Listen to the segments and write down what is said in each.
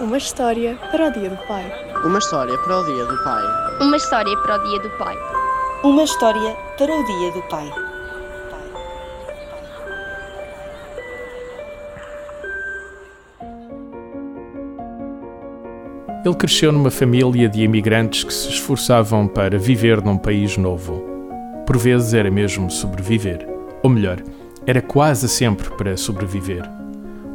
Uma história para o Dia do Pai. Uma história para o Dia do Pai. Uma história para o Dia do Pai. Uma história para o Dia do Pai. Ele cresceu numa família de imigrantes que se esforçavam para viver num país novo. Por vezes era mesmo sobreviver. Ou melhor, era quase sempre para sobreviver.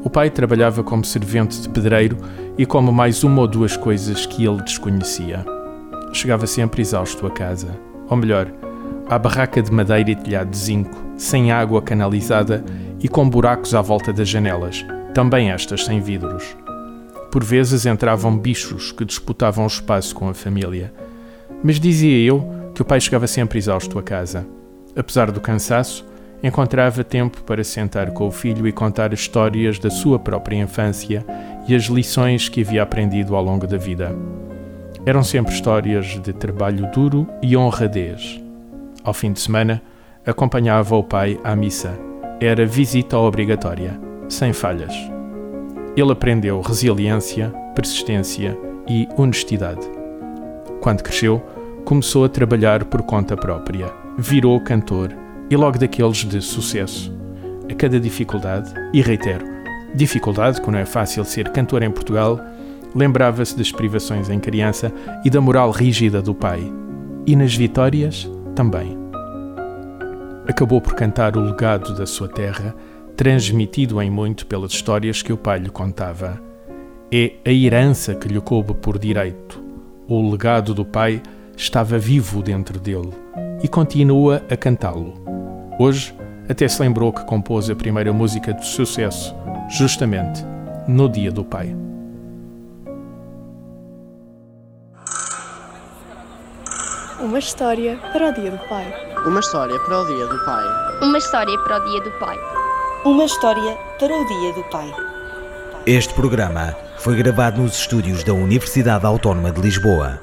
O pai trabalhava como servente de pedreiro e como mais uma ou duas coisas que ele desconhecia. Chegava sempre exausto a casa. Ou melhor, à barraca de madeira e telhado de zinco, sem água canalizada e com buracos à volta das janelas, também estas sem vidros. Por vezes entravam bichos que disputavam o espaço com a família. Mas dizia eu que o pai chegava sempre exausto a casa. Apesar do cansaço, encontrava tempo para sentar com o filho e contar histórias da sua própria infância e as lições que havia aprendido ao longo da vida. Eram sempre histórias de trabalho duro e honradez. Ao fim de semana, acompanhava o pai à missa. Era visita obrigatória, sem falhas. Ele aprendeu resiliência, persistência e honestidade. Quando cresceu, começou a trabalhar por conta própria. Virou cantor e logo daqueles de sucesso. A cada dificuldade, e reitero, dificuldade que não é fácil ser cantor em Portugal, lembrava-se das privações em criança e da moral rígida do pai. E nas vitórias, também. Acabou por cantar o legado da sua terra transmitido em muito pelas histórias que o pai lhe contava. É a herança que lhe coube por direito. O legado do pai estava vivo dentro dele e continua a cantá-lo. Hoje, até se lembrou que compôs a primeira música de sucesso, justamente no Dia do Pai. Uma história para o Dia do Pai. Uma história para o Dia do Pai. Uma história para o Dia do Pai. Uma história para o Dia do Pai. Este programa foi gravado nos estúdios da Universidade Autónoma de Lisboa.